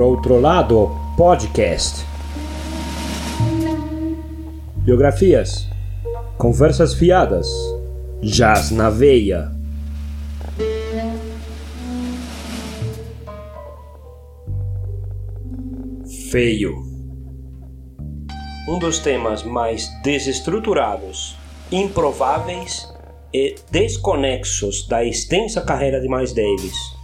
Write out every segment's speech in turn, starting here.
Por Outro Lado Podcast. Biografias, conversas fiadas, jazz na veia. Feio. Um dos temas mais desestruturados, improváveis e desconexos da extensa carreira de Miles Davis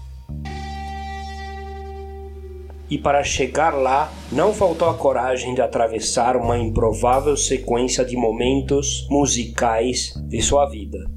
e para chegar lá não faltou a coragem de atravessar uma improvável sequência de momentos musicais de sua vida.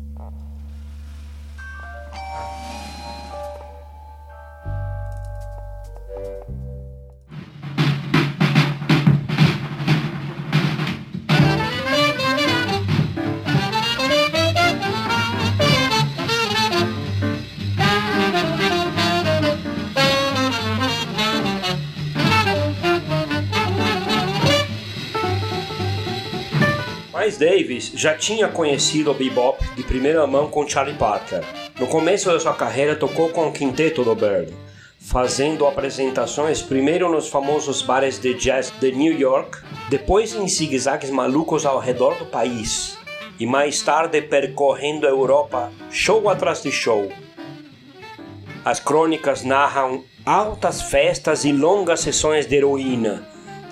Miles Davis já tinha conhecido o bebop de primeira mão com Charlie Parker. No começo da sua carreira tocou com o quinteto do Bird, fazendo apresentações primeiro nos famosos bares de jazz de New York, depois em zigue-zagues malucos ao redor do país, e mais tarde percorrendo a Europa show atrás de show. As crônicas narram altas festas e longas sessões de heroína,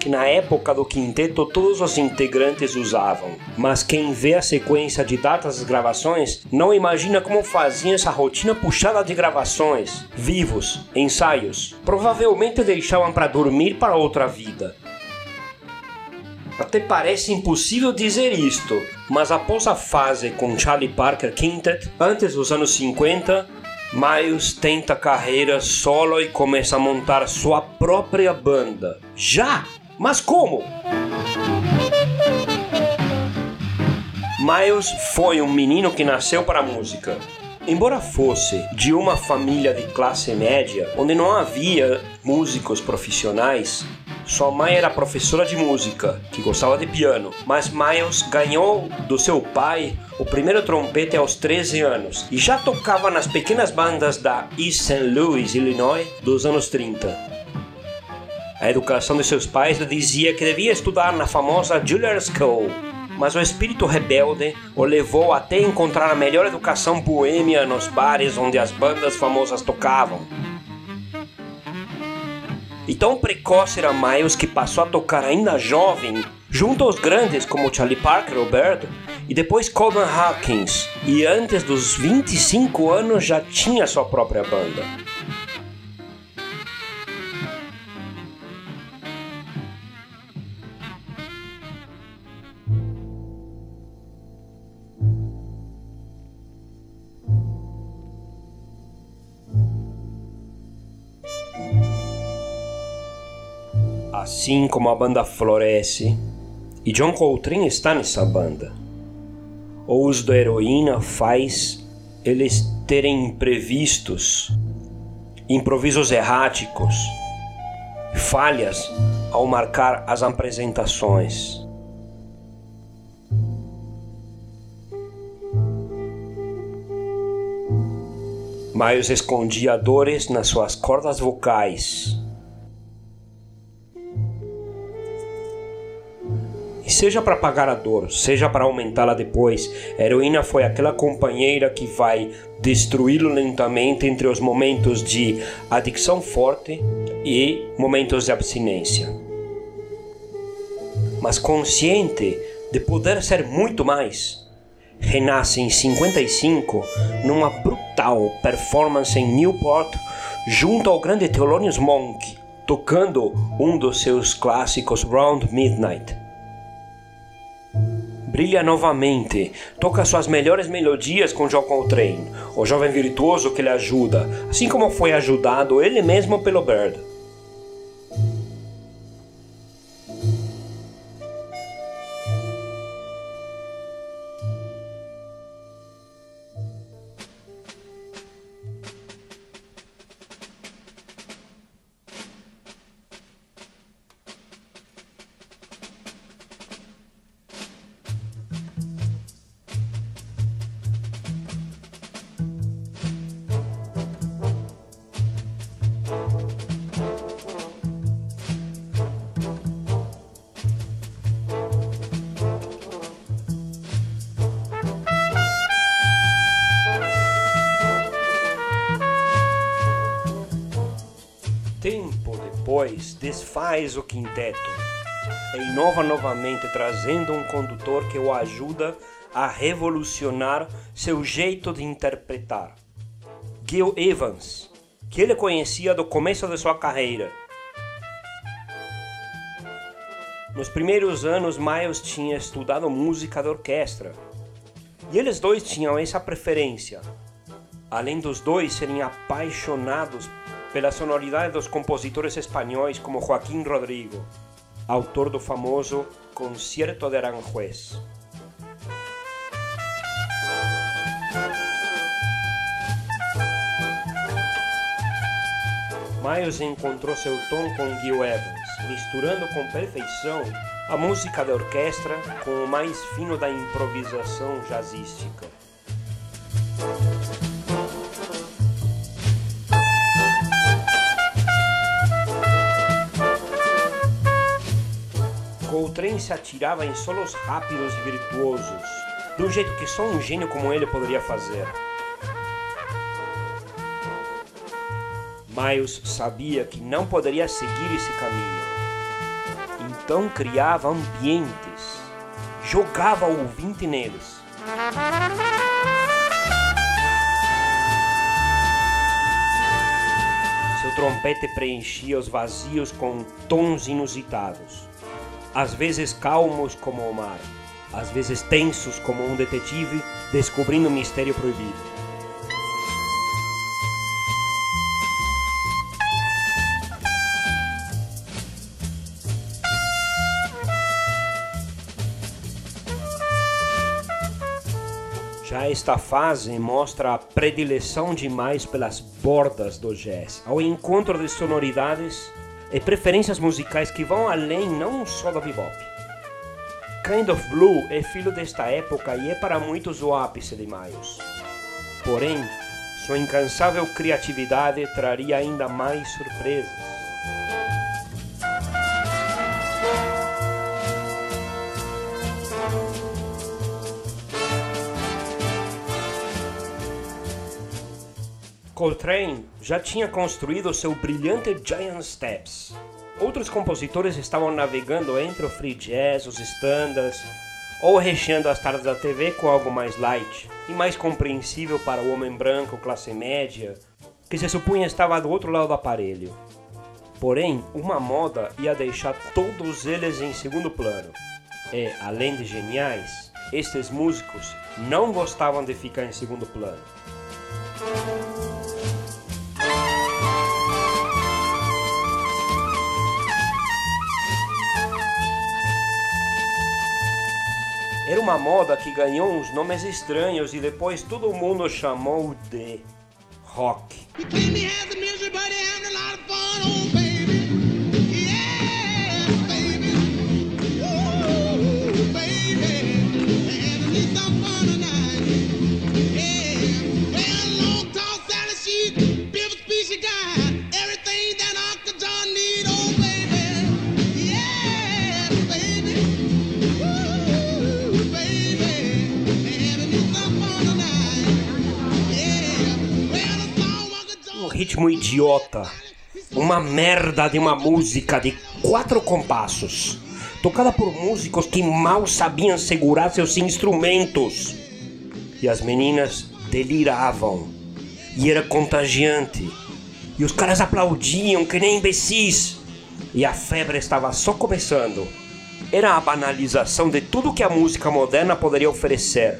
que na época do quinteto todos os integrantes usavam, mas quem vê a sequência de datas das gravações não imagina como faziam essa rotina puxada de gravações, vivos, ensaios. Provavelmente deixavam para dormir para outra vida. Até parece impossível dizer isto, mas após a fase com Charlie Parker Quintet, antes dos anos 50, Miles tenta carreira solo e começa a montar sua própria banda. Já mas como? Miles foi um menino que nasceu para a música. Embora fosse de uma família de classe média, onde não havia músicos profissionais, sua mãe era professora de música, que gostava de piano, mas Miles ganhou do seu pai o primeiro trompete aos 13 anos e já tocava nas pequenas bandas da East St. Louis, Illinois, dos anos 30. A educação de seus pais lhe dizia que devia estudar na famosa Juilliard School, mas o espírito rebelde o levou até encontrar a melhor educação boêmia nos bares onde as bandas famosas tocavam. E tão precoce era Miles que passou a tocar ainda jovem junto aos grandes como Charlie Parker Bird, e depois Coleman Hawkins, e antes dos 25 anos já tinha sua própria banda. Assim como a banda floresce, e John Coltrane está nessa banda. O uso da heroína faz eles terem imprevistos, improvisos erráticos, falhas ao marcar as apresentações. Miles escondia dores nas suas cordas vocais E seja para pagar a dor, seja para aumentá-la depois, a heroína foi aquela companheira que vai destruí-lo lentamente entre os momentos de adicção forte e momentos de abstinência. Mas consciente de poder ser muito mais, renasce em 55 numa brutal performance em Newport junto ao grande Thelonious Monk, tocando um dos seus clássicos Round Midnight brilha novamente, toca suas melhores melodias com John Coltrane, o jovem virtuoso que lhe ajuda, assim como foi ajudado ele mesmo pelo Bird. Desfaz o quinteto e inova novamente trazendo um condutor que o ajuda a revolucionar seu jeito de interpretar. Gil Evans, que ele conhecia do começo de sua carreira. Nos primeiros anos, Miles tinha estudado música de orquestra. E eles dois tinham essa preferência. Além dos dois serem apaixonados pela sonoridade dos compositores espanhóis como Joaquim Rodrigo, autor do famoso Concierto de Aranjuez. Miles encontrou seu tom com Gil Evans, misturando com perfeição a música da orquestra com o mais fino da improvisação jazzística. Se atirava em solos rápidos e virtuosos, um jeito que só um gênio como ele poderia fazer. Miles sabia que não poderia seguir esse caminho. Então criava ambientes, jogava o ouvinte neles. Seu trompete preenchia os vazios com tons inusitados, às vezes calmos como o mar, às vezes tensos como um detetive descobrindo um mistério proibido. Já esta fase mostra a predileção demais pelas bordas do jazz, ao encontro de sonoridades e preferências musicais que vão além não só do bebop. Kind of Blue é filho desta época e é para muitos o ápice de Miles. Porém, sua incansável criatividade traria ainda mais surpresas. Coltrane já tinha construído seu brilhante Giant Steps. Outros compositores estavam navegando entre o free jazz, os standards, ou recheando as tardes da TV com algo mais light e mais compreensível para o homem branco classe média, que se supunha estava do outro lado do aparelho. Porém, uma moda ia deixar todos eles em segundo plano. E, além de geniais, estes músicos não gostavam de ficar em segundo plano. Era uma moda que ganhou uns nomes estranhos e depois todo mundo chamou de rock. Ritmo idiota. Uma merda de uma música de quatro compassos, tocada por músicos que mal sabiam segurar seus instrumentos. E as meninas deliravam. E era contagiante. E os caras aplaudiam que nem imbecis. E a febre estava só começando. Era a banalização de tudo que a música moderna poderia oferecer.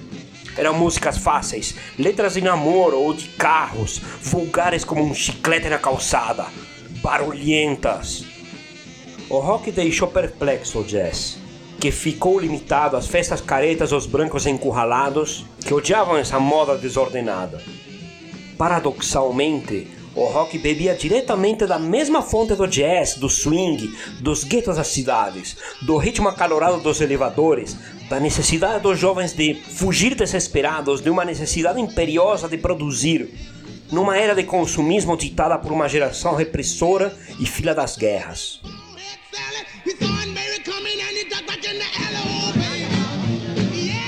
Eram músicas fáceis, letras de namoro ou de carros, vulgares como um chiclete na calçada, barulhentas. O rock deixou perplexo o jazz, que ficou limitado às festas caretas dos brancos encurralados que odiavam essa moda desordenada. Paradoxalmente, o rock bebia diretamente da mesma fonte do jazz, do swing, dos guetos das cidades, do ritmo acalorado dos elevadores, da necessidade dos jovens de fugir desesperados de uma necessidade imperiosa de produzir, numa era de consumismo ditada por uma geração repressora e filha das guerras.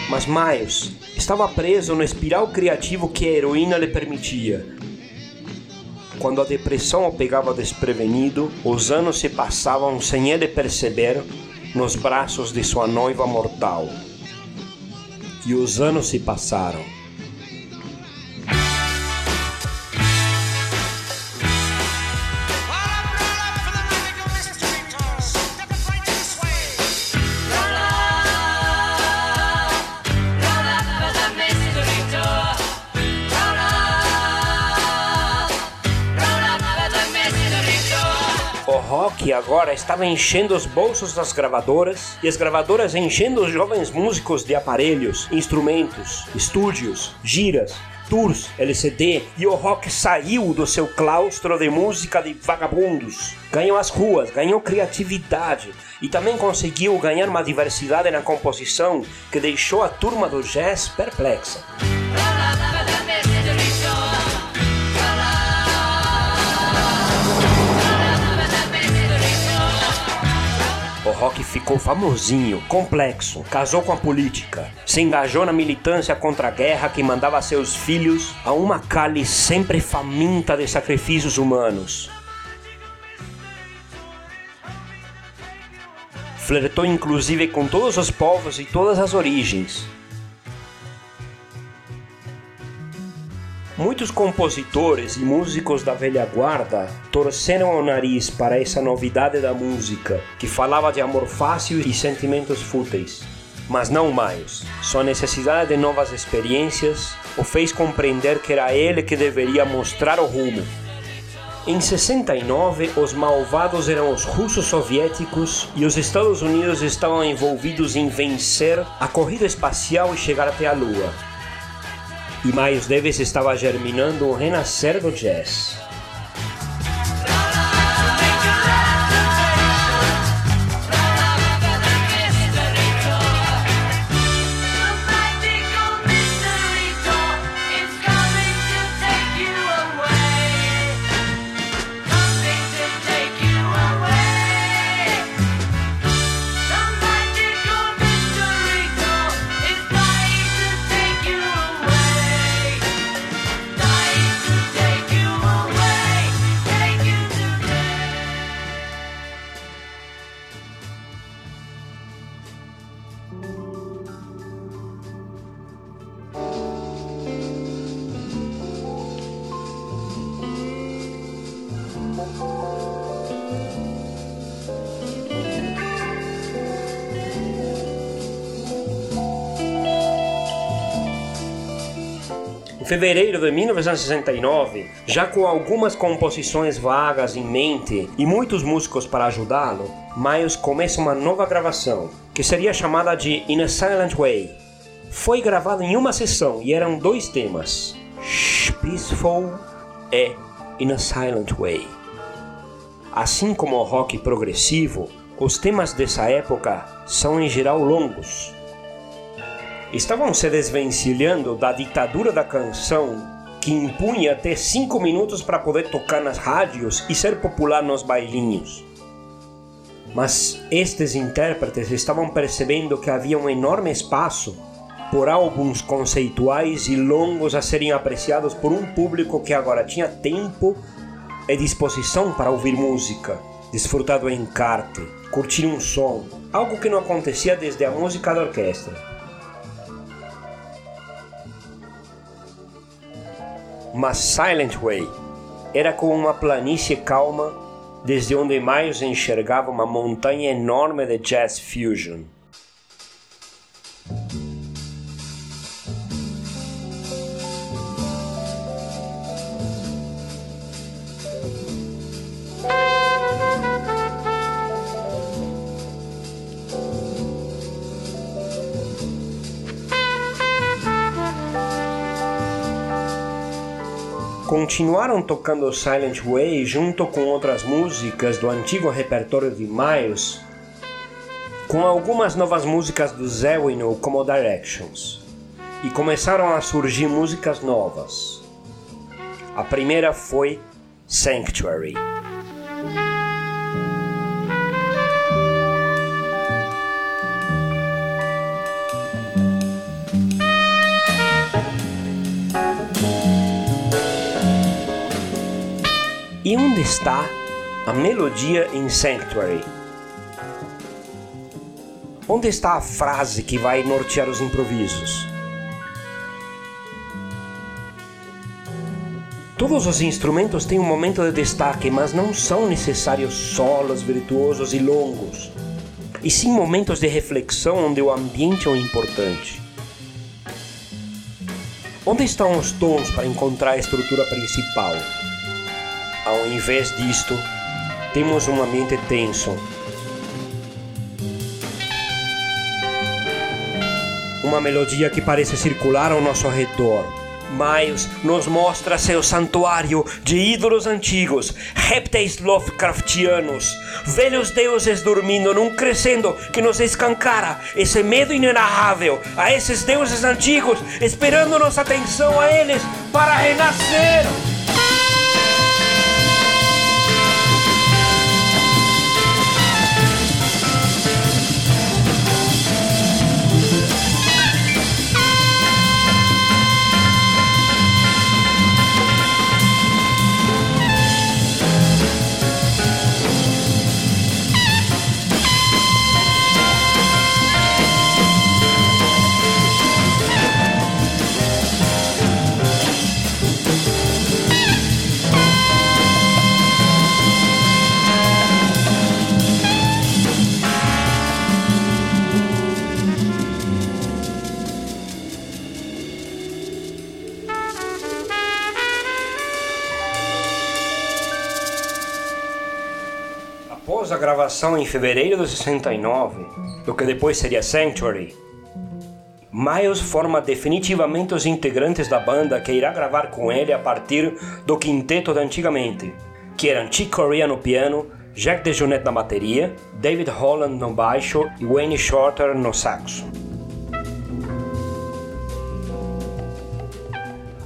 Mas Miles estava preso no espiral criativo que a heroína lhe permitia quando a depressão o pegava desprevenido, os anos se passavam sem ele perceber nos braços de sua noiva mortal. E os anos se passaram. Rock agora estava enchendo os bolsos das gravadoras e as gravadoras enchendo os jovens músicos de aparelhos, instrumentos, estúdios, giras, tours, LCD e o rock saiu do seu claustro de música de vagabundos. Ganhou as ruas, ganhou criatividade e também conseguiu ganhar uma diversidade na composição que deixou a turma do jazz perplexa. Rock ficou famosinho, complexo, casou com a política, se engajou na militância contra a guerra que mandava seus filhos a uma cali sempre faminta de sacrifícios humanos. Flertou inclusive com todos os povos e todas as origens, Muitos compositores e músicos da velha guarda torceram o nariz para essa novidade da música, que falava de amor fácil e sentimentos fúteis. Mas não mais. Sua necessidade de novas experiências o fez compreender que era ele que deveria mostrar o rumo. Em 69, os malvados eram os russos soviéticos e os Estados Unidos estavam envolvidos em vencer a corrida espacial e chegar até a Lua e Miles Davis estava germinando o renascer do jazz. Fevereiro de 1969, já com algumas composições vagas em mente e muitos músicos para ajudá-lo, Miles começa uma nova gravação, que seria chamada de In a Silent Way. Foi gravado em uma sessão e eram dois temas: Peaceful e In a Silent Way. Assim como o rock progressivo, os temas dessa época são em geral longos, estavam se desvencilhando da ditadura da canção que impunha até 5 minutos para poder tocar nas rádios e ser popular nos bailinhos. Mas estes intérpretes estavam percebendo que havia um enorme espaço por álbuns conceituais e longos a serem apreciados por um público que agora tinha tempo e disposição para ouvir música, desfrutar do encarte, curtir um som, algo que não acontecia desde a música da orquestra. Mas Silent Way era como uma planície calma desde onde Miles enxergava uma montanha enorme de jazz fusion. Continuaram tocando Silent Way junto com outras músicas do antigo repertório de Miles, com algumas novas músicas do Zewino como Directions, e começaram a surgir músicas novas. A primeira foi Sanctuary. E onde está a melodia em Sanctuary? Onde está a frase que vai nortear os improvisos? Todos os instrumentos têm um momento de destaque, mas não são necessários solos virtuosos e longos, e sim momentos de reflexão onde o ambiente é o importante. Onde estão os tons para encontrar a estrutura principal? Ao invés disto, temos um ambiente tenso. Uma melodia que parece circular ao nosso redor. Miles nos mostra seu santuário de ídolos antigos, répteis Lovecraftianos, velhos deuses dormindo num crescendo que nos escancara esse medo inenarrável a esses deuses antigos, esperando nossa atenção a eles para renascer. A gravação em fevereiro de 69, do que depois seria Sanctuary, Miles forma definitivamente os integrantes da banda que irá gravar com ele a partir do quinteto de antigamente, que eram Chick Corea no piano, Jack DeJohnette na bateria, David Holland no baixo e Wayne Shorter no saxo.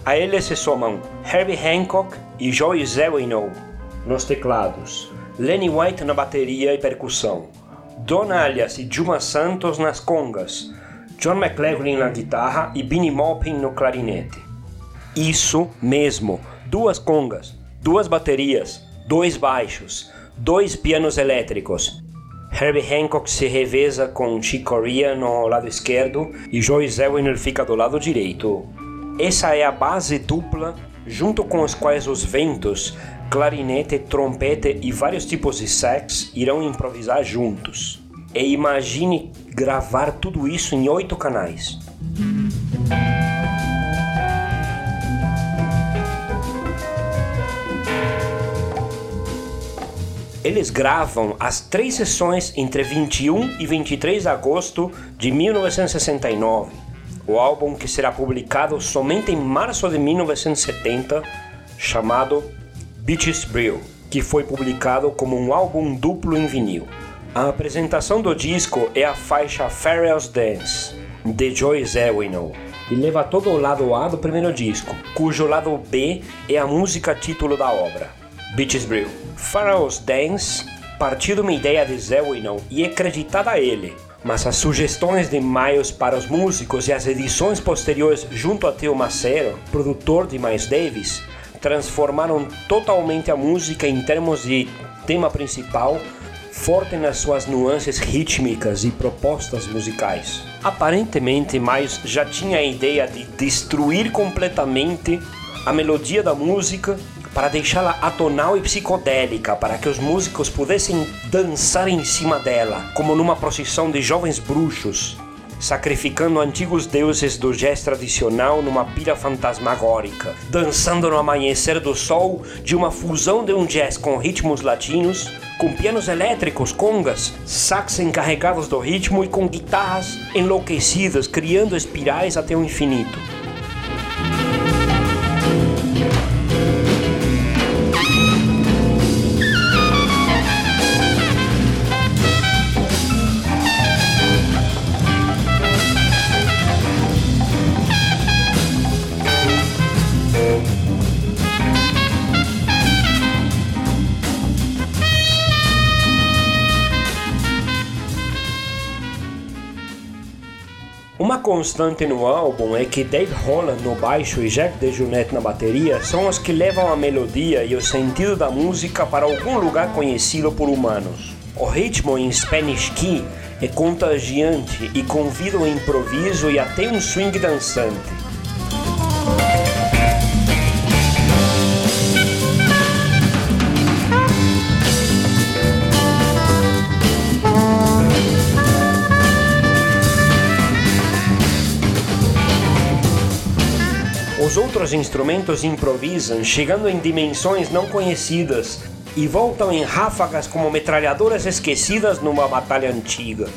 A eles se somam Herbie Hancock e Joey Zawinul nos teclados, Lenny White na bateria e percussão, Don Alias e Juma Santos nas congas, John McLaughlin na guitarra e Benny Maupin no clarinete. Isso mesmo, duas congas, duas baterias, dois baixos, dois pianos elétricos. Herbie Hancock se reveza com Chick Corea no lado esquerdo e Joey Zawinul fica do lado direito. Essa é a base dupla junto com os quais os ventos clarinete, trompete e vários tipos de sax irão improvisar juntos. E imagine gravar tudo isso em oito canais. Eles gravam as três sessões entre 21 e 23 de agosto de 1969, o álbum que será publicado somente em março de 1970, chamado Beaches Brew, que foi publicado como um álbum duplo em vinil. A apresentação do disco é a faixa Pharaoh's Dance, de Joy Zawinul, e leva todo o lado A do primeiro disco, cujo lado B é a música título da obra, Beaches Brew. Pharaoh's Dance partiu de uma ideia de Zawinul e é creditada a ele, mas as sugestões de Miles para os músicos e as edições posteriores junto a Theo Macero, produtor de Miles Davis, transformaram totalmente a música em termos de tema principal, forte nas suas nuances rítmicas e propostas musicais. Aparentemente, Miles já tinha a ideia de destruir completamente a melodia da música para deixá-la atonal e psicodélica, para que os músicos pudessem dançar em cima dela, como numa procissão de jovens bruxos, sacrificando antigos deuses do jazz tradicional numa pira fantasmagórica, dançando no amanhecer do sol de uma fusão de um jazz com ritmos latinos, com pianos elétricos, congas, sax encarregados do ritmo e com guitarras enlouquecidas, criando espirais até o infinito. Constante no álbum é que Dave Holland no baixo e Jack DeJohnette na bateria são os que levam a melodia e o sentido da música para algum lugar conhecido por humanos. O ritmo em Spanish Key é contagiante e convida o improviso e até um swing dançante. Os outros instrumentos improvisam, chegando em dimensões não conhecidas e voltam em ráfagas como metralhadoras esquecidas numa batalha antiga.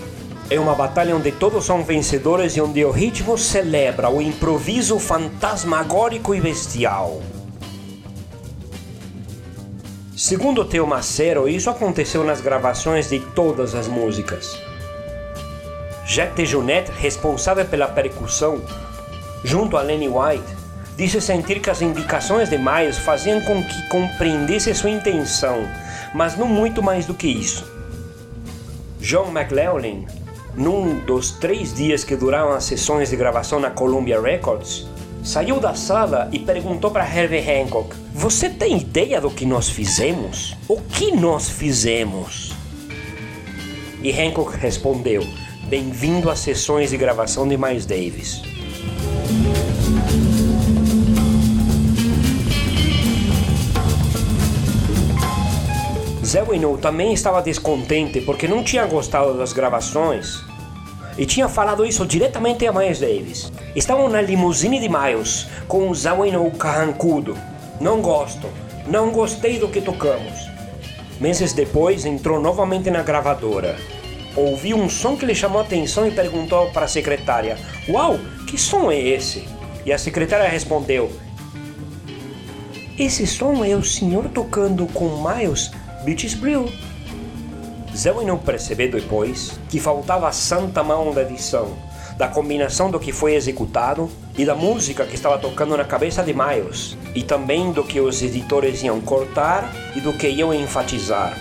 É uma batalha onde todos são vencedores e onde o ritmo celebra o improviso fantasmagórico e bestial. Segundo Teo Macero, isso aconteceu nas gravações de todas as músicas. Jack DeJohnette, responsável pela percussão, junto a Lenny White, disse sentir que as indicações de Miles faziam com que compreendesse sua intenção, mas não muito mais do que isso. John McLaughlin, num dos três dias que duraram as sessões de gravação na Columbia Records, saiu da sala e perguntou para Herbie Hancock: Você tem ideia do que nós fizemos? O que nós fizemos? E Hancock respondeu: Bem-vindo às sessões de gravação de Miles Davis. Zewino também estava descontente porque não tinha gostado das gravações e tinha falado isso diretamente a Miles Davis. Estavam na limusine de Miles com o Zawino carrancudo. Não gosto, não gostei do que tocamos. Meses depois entrou novamente na gravadora. Ouviu um som que lhe chamou a atenção e perguntou para a secretária: Uau, que som é esse? E a secretária respondeu: Esse som é o senhor tocando com Miles Beaches Brew. não percebeu depois que faltava a santa mão da edição, da combinação do que foi executado e da música que estava tocando na cabeça de Miles, e também do que os editores iam cortar e do que iam enfatizar.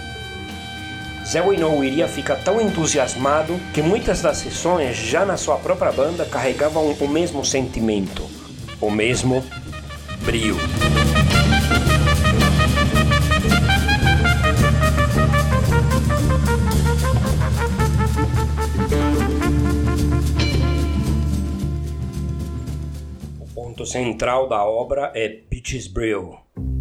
Zawinul iria ficar tão entusiasmado que muitas das sessões, já na sua própria banda, carregavam o mesmo sentimento, o mesmo brilho. Central da obra é Peaches.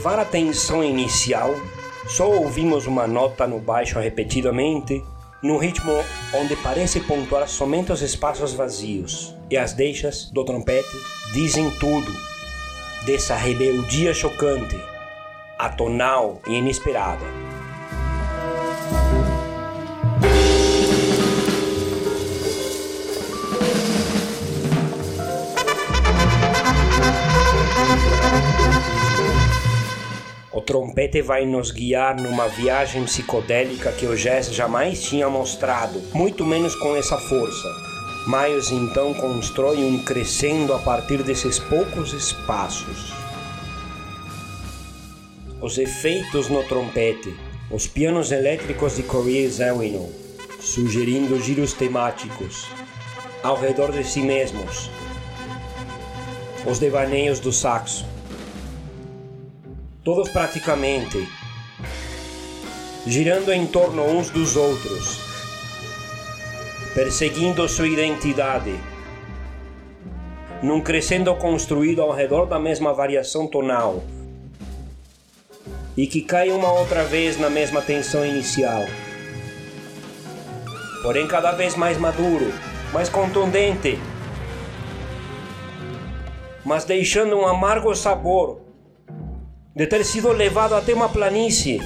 Levar a atenção inicial, só ouvimos uma nota no baixo repetidamente, num ritmo onde parece pontuar somente os espaços vazios, e as deixas do trompete dizem tudo dessa rebeldia chocante, atonal e inesperada. O trompete vai nos guiar numa viagem psicodélica que o jazz jamais tinha mostrado, muito menos com essa força. Miles então constrói um crescendo a partir desses poucos espaços. Os efeitos no trompete, os pianos elétricos de Corey Zawinul, sugerindo giros temáticos ao redor de si mesmos, os devaneios do saxo, todos praticamente, girando em torno uns dos outros, perseguindo sua identidade, num crescendo construído ao redor da mesma variação tonal e que cai uma outra vez na mesma tensão inicial. Porém, cada vez mais maduro, mais contundente, mas deixando um amargo sabor de ter sido levado até uma planície,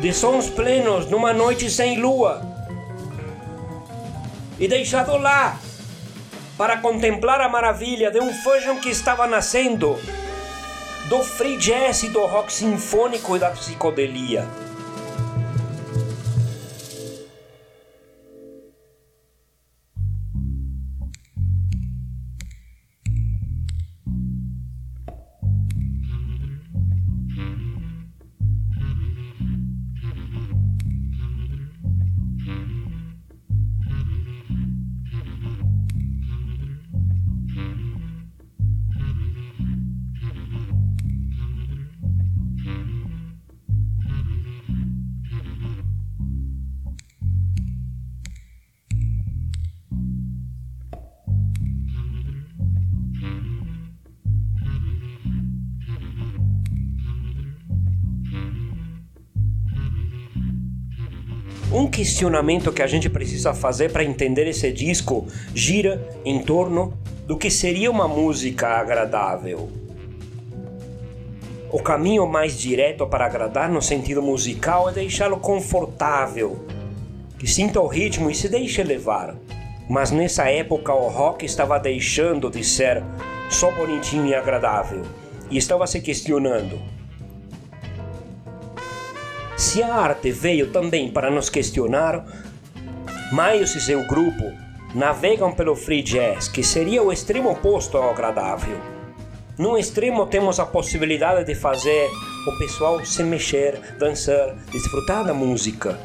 de sons plenos numa noite sem lua, e deixado lá para contemplar a maravilha de um fusion que estava nascendo do free jazz do rock sinfônico e da psicodelia. Questionamento que a gente precisa fazer para entender esse disco gira em torno do que seria uma música agradável. O caminho mais direto para agradar no sentido musical é deixá-lo confortável, que sinta o ritmo e se deixe levar. Mas nessa época o rock estava deixando de ser só bonitinho e agradável e estava se questionando: se a arte veio também para nos questionar, Miles e seu grupo navegam pelo free jazz, que seria o extremo oposto ao agradável. No extremo temos a possibilidade de fazer o pessoal se mexer, dançar, desfrutar da música,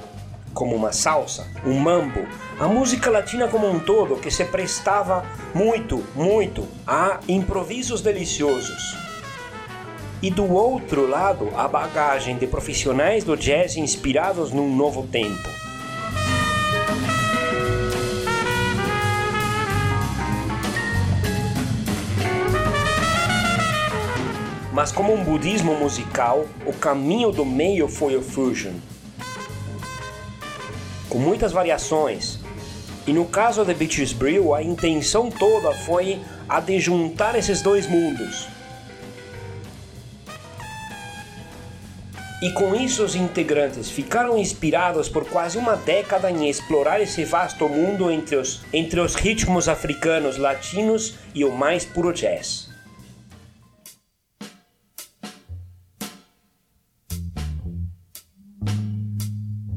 como uma salsa, um mambo, a música latina como um todo que se prestava muito, muito a improvisos deliciosos e do outro lado a bagagem de profissionais do jazz inspirados num novo tempo. Mas como um budismo musical, o caminho do meio foi o fusion. Com muitas variações, e no caso de Beaches Brew, a intenção toda foi a de juntar esses dois mundos E com isso os integrantes ficaram inspirados por quase uma década em explorar esse vasto mundo entre os, entre os ritmos africanos, latinos e o mais puro jazz.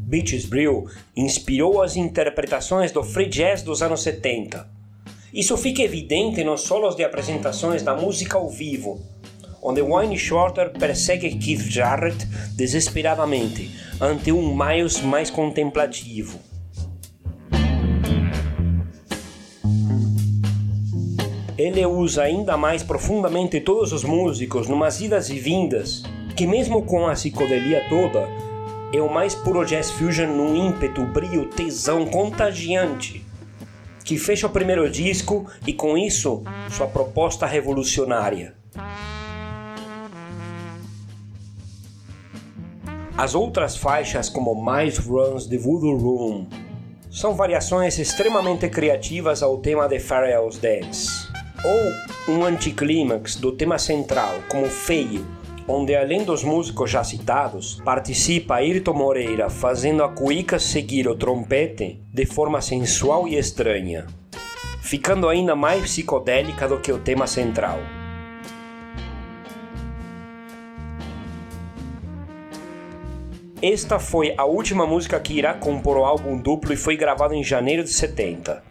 Beaches Brew inspirou as interpretações do free jazz dos anos 70. Isso fica evidente nos solos de apresentações da música ao vivo, onde Wayne Shorter persegue Keith Jarrett desesperadamente ante um Miles mais contemplativo. Ele usa ainda mais profundamente todos os músicos numas idas e vindas, que mesmo com a psicodelia toda, é o mais puro jazz fusion num ímpeto, brio, tesão contagiante, que fecha o primeiro disco e com isso sua proposta revolucionária. As outras faixas, como Mais Runs The Voodoo Room, são variações extremamente criativas ao tema de Pharrell's Dance, ou um anticlímax do tema central, como Feio, onde além dos músicos já citados, participa Ayrton Moreira fazendo a cuíca seguir o trompete de forma sensual e estranha, ficando ainda mais psicodélica do que o tema central. Esta foi a última música que irá compor o álbum duplo e foi gravado em janeiro de 70.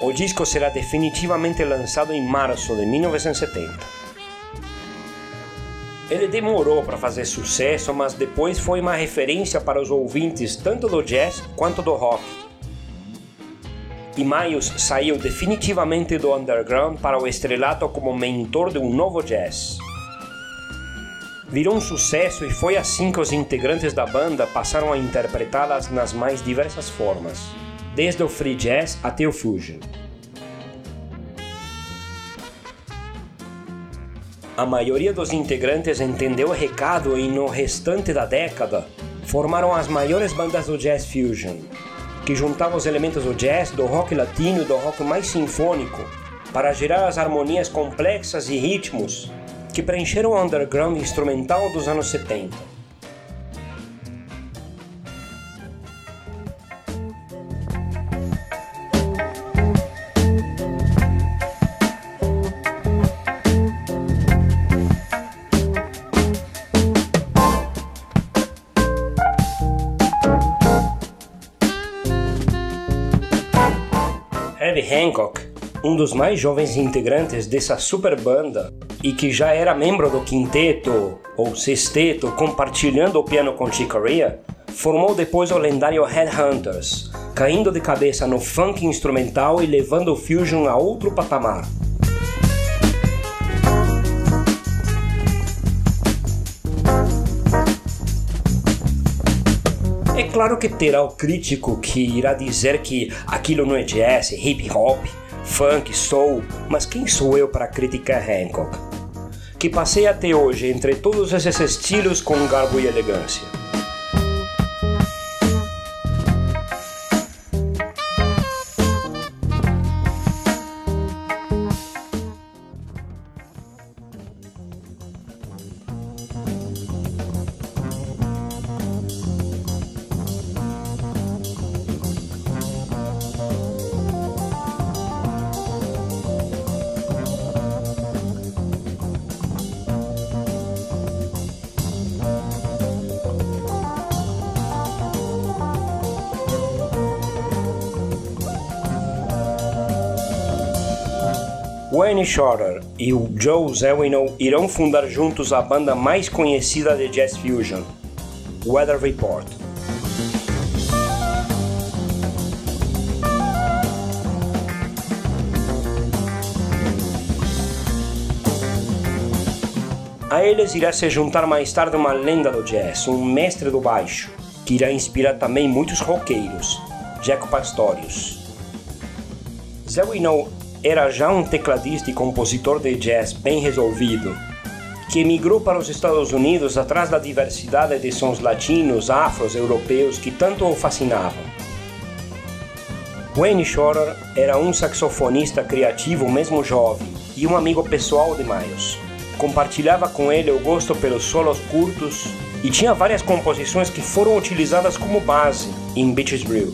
O disco será definitivamente lançado em março de 1970. Ele demorou para fazer sucesso, mas depois foi uma referência para os ouvintes tanto do jazz quanto do rock. E Miles saiu definitivamente do underground para o estrelato como mentor de um novo jazz virou um sucesso e foi assim que os integrantes da banda passaram a interpretá-las nas mais diversas formas, desde o free jazz até o fusion. A maioria dos integrantes entendeu o recado e no restante da década formaram as maiores bandas do jazz fusion, que juntavam os elementos do jazz, do rock latino e do rock mais sinfônico para gerar as harmonias complexas e ritmos que preencheram o underground instrumental dos anos 70. Um dos mais jovens integrantes dessa super banda e que já era membro do quinteto ou sexteto compartilhando o piano com Chick Corea, formou depois o lendário Headhunters, caindo de cabeça no funk instrumental e levando o fusion a outro patamar. É claro que terá o crítico que irá dizer que aquilo não é jazz, hip hop, funk, soul, mas quem sou eu para criticar Hancock? Que passei até hoje entre todos esses estilos com garbo e elegância. Wayne Shorter e o Joe Zawinul irão fundar juntos a banda mais conhecida de jazz fusion, Weather Report. A eles irá se juntar mais tarde uma lenda do jazz, um mestre do baixo, que irá inspirar também muitos roqueiros, Jaco Pastorius. Zawinul era já um tecladista e compositor de jazz bem resolvido, que emigrou para os Estados Unidos atrás da diversidade de sons latinos, afros, europeus que tanto o fascinavam. Wayne Shorter era um saxofonista criativo mesmo jovem e um amigo pessoal de Miles. Compartilhava com ele o gosto pelos solos curtos e tinha várias composições que foram utilizadas como base em Beaches Brew.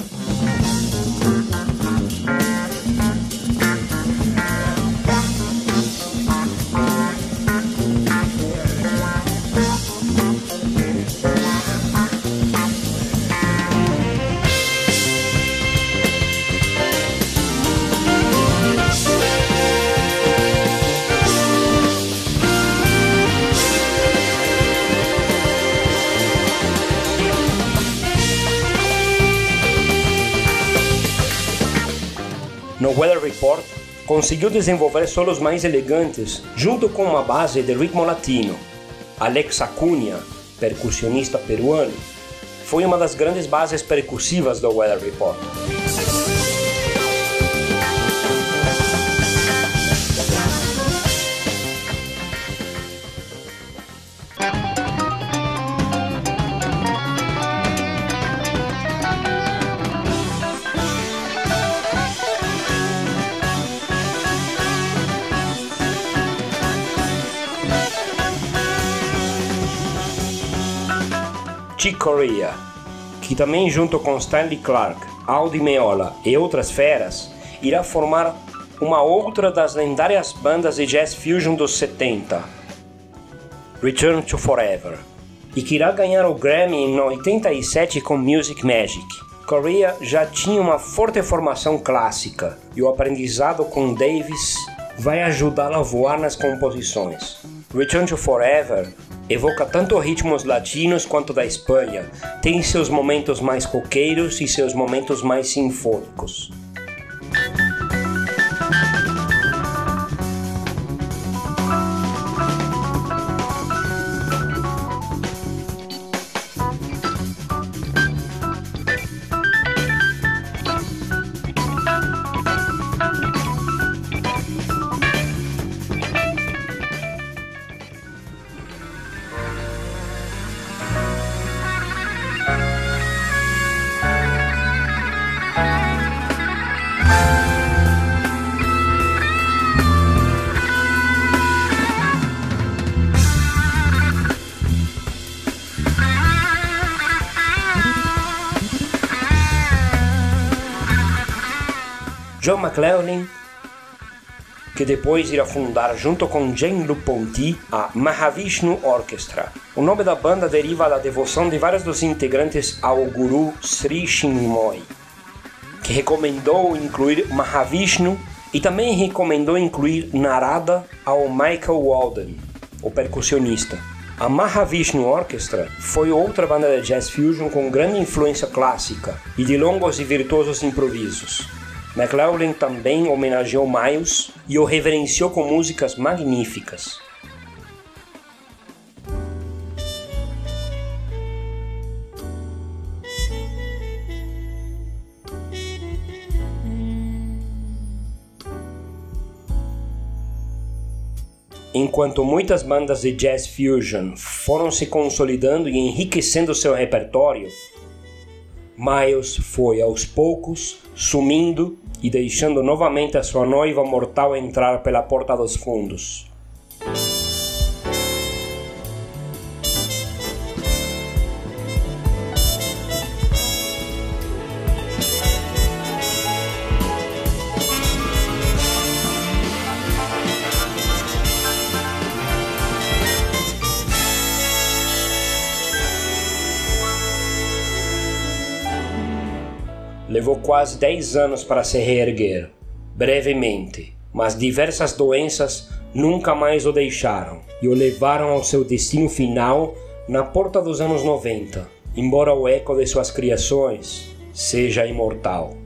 Conseguiu desenvolver solos mais elegantes, junto com uma base de ritmo latino. Alex Acunha, percussionista peruano, foi uma das grandes bases percussivas do Weather Report. Que também junto com Stanley Clark, Aldi Meola e outras feras, irá formar uma outra das lendárias bandas de jazz fusion dos 70, Return to Forever, e que irá ganhar o Grammy em 87 com Music Magic. Corea já tinha uma forte formação clássica e o aprendizado com Davis vai ajudá-la a voar nas composições. Return to Forever evoca tanto ritmos latinos quanto da Espanha, tem seus momentos mais roqueiros e seus momentos mais sinfônicos. John McLaughlin, que depois irá fundar junto com Jean-Luc Ponty a Mahavishnu Orchestra. O nome da banda deriva da devoção de vários dos integrantes ao guru Sri Chinmoy, que recomendou incluir Mahavishnu e também recomendou incluir Narada ao Michael Walden, o percussionista. A Mahavishnu Orchestra foi outra banda de jazz fusion com grande influência clássica e de longos e virtuosos improvisos. McLaughlin também homenageou Miles e o reverenciou com músicas magníficas. Enquanto muitas bandas de jazz fusion foram se consolidando e enriquecendo seu repertório, Miles foi aos poucos sumindo e deixando novamente a sua noiva mortal entrar pela porta dos fundos. Quase 10 anos para se reerguer, brevemente, mas diversas doenças nunca mais o deixaram e o levaram ao seu destino final na porta dos anos 90, embora o eco de suas criações seja imortal.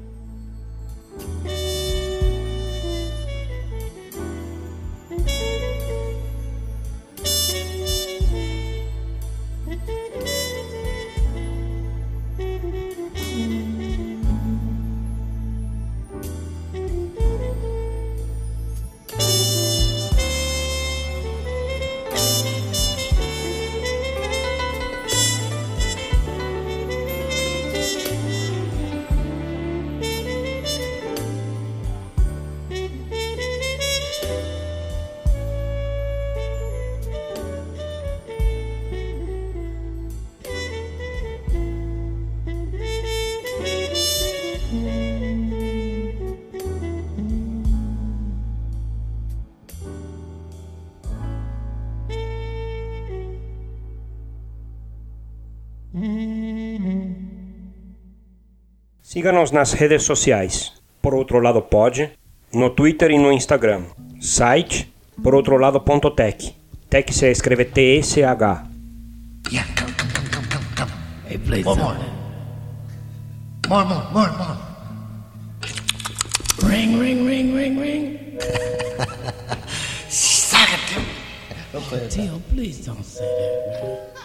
Siga-nos nas redes sociais. Por outro lado pode, no Twitter e no Instagram. Site, por outro lado ponto tech. Tech se escreve T-E-C-H. Yeah, come, come, come, come, come, come. Hey, play more, more. More, more, more, more. Ring, ring, ring, ring, ring. Suck it. Don't play Tio, please don't say that, man.